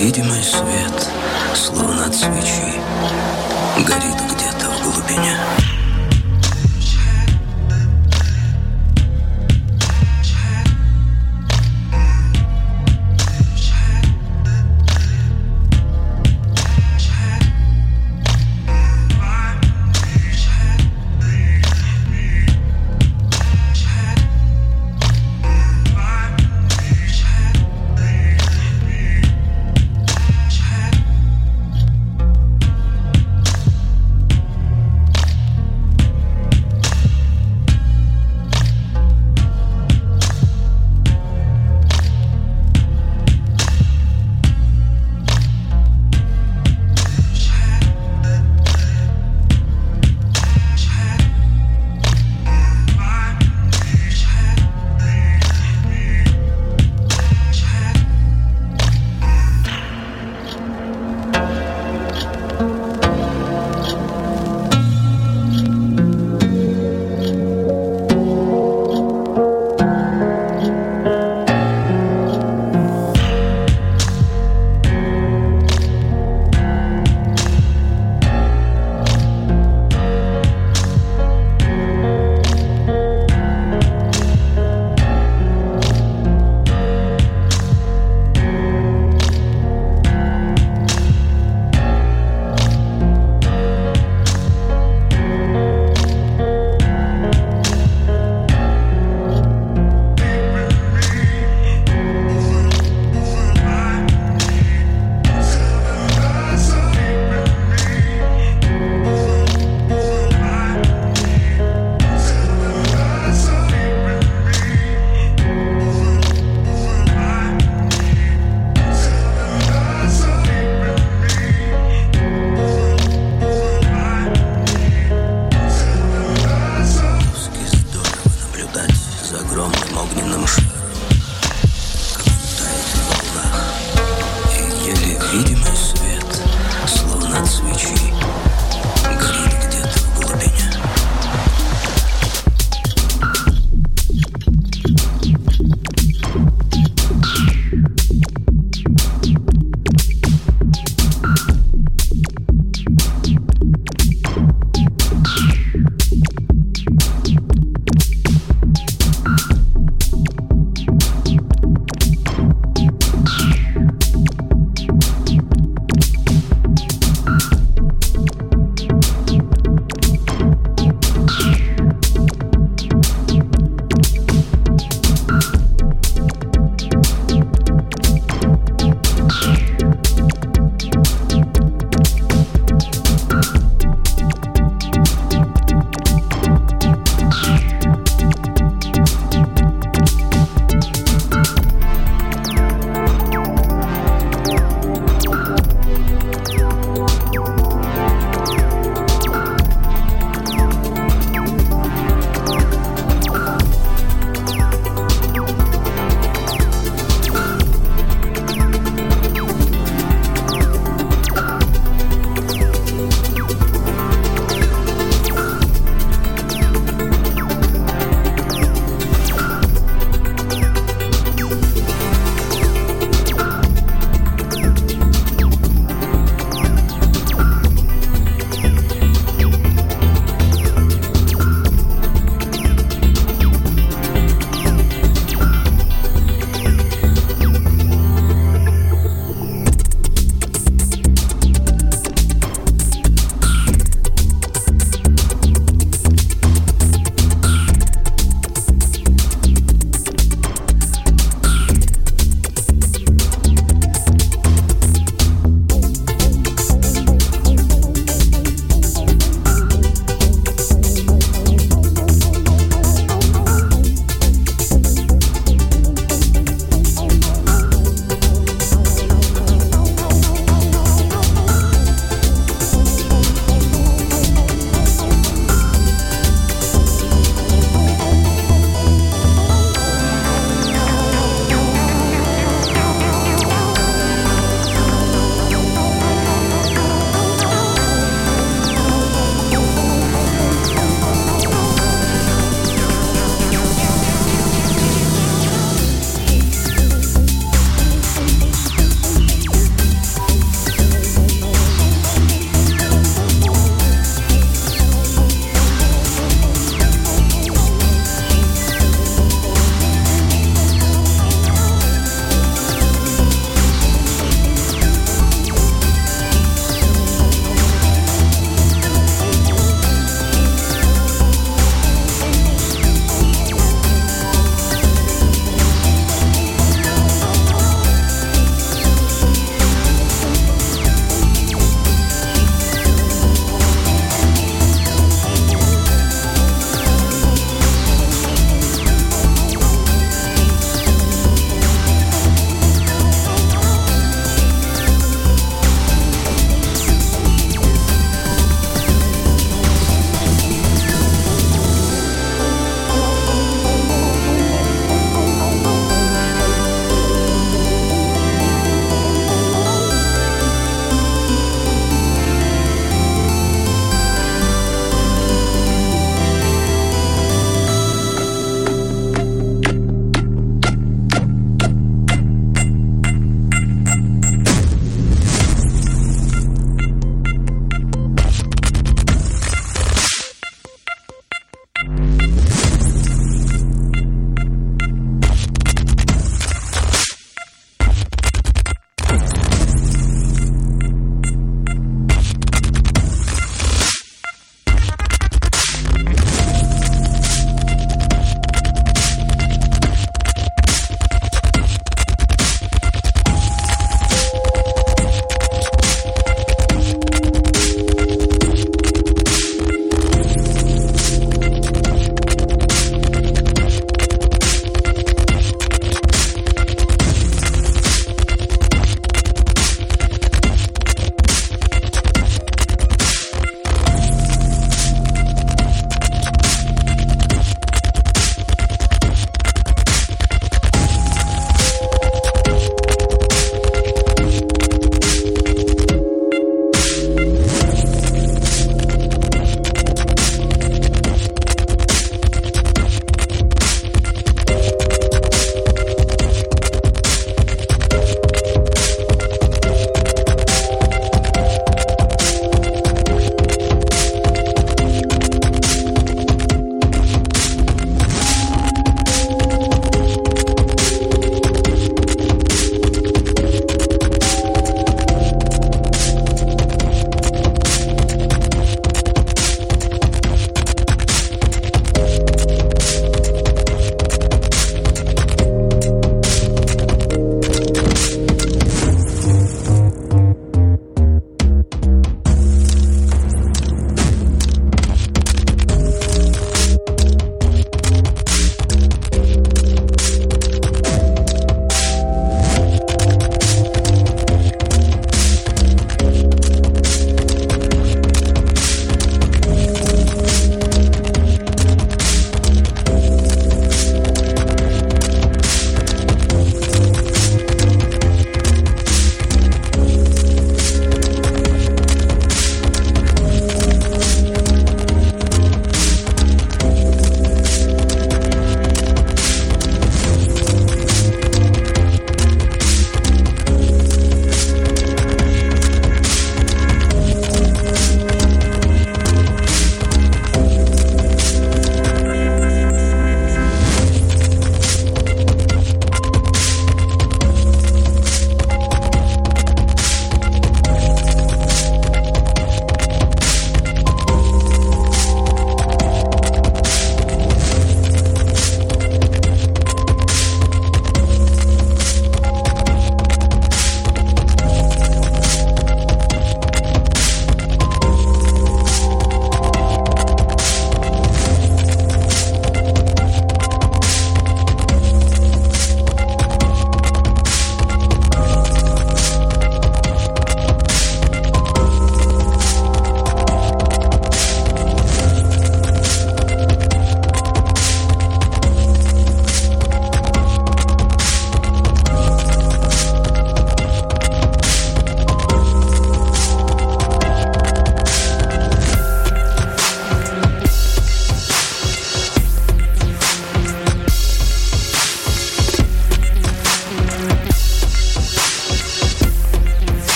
и еле видимый свет, словно от свечи, горит где-то в глубине.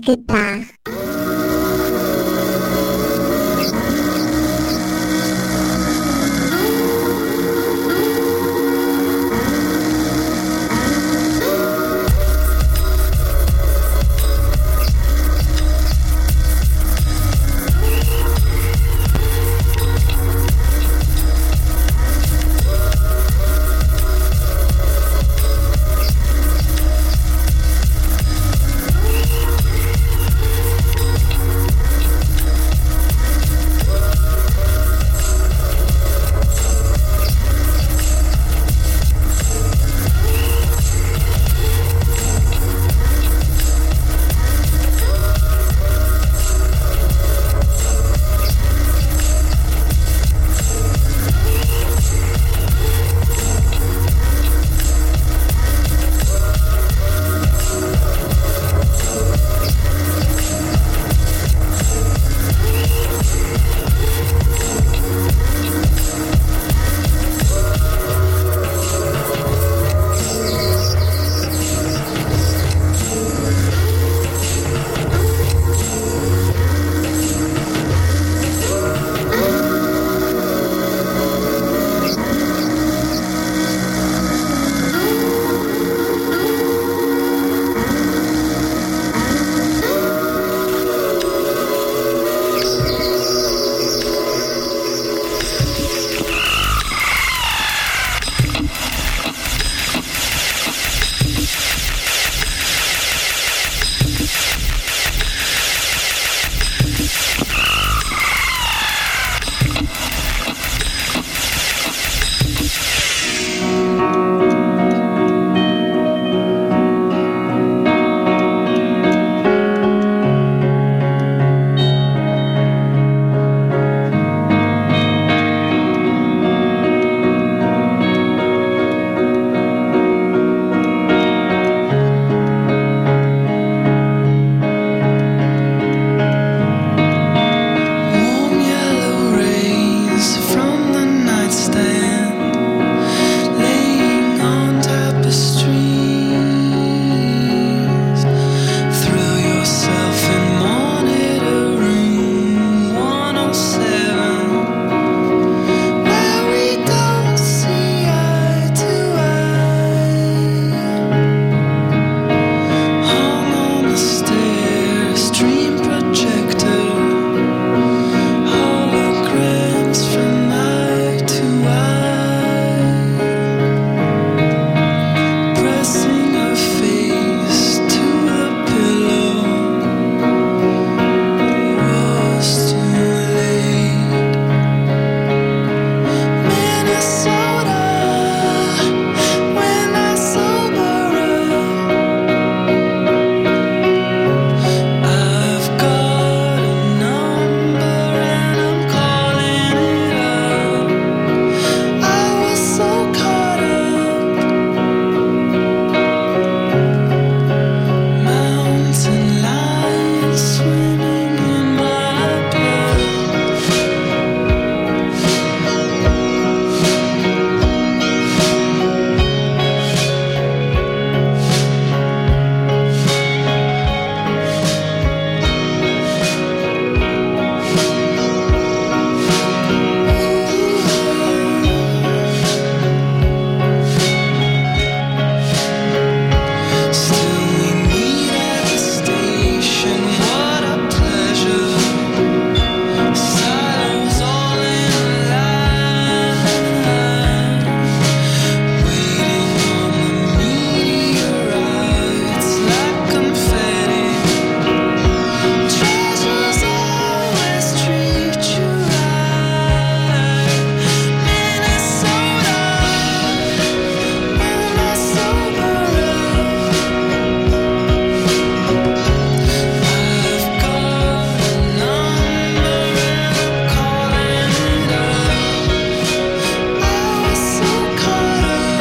Goodbye.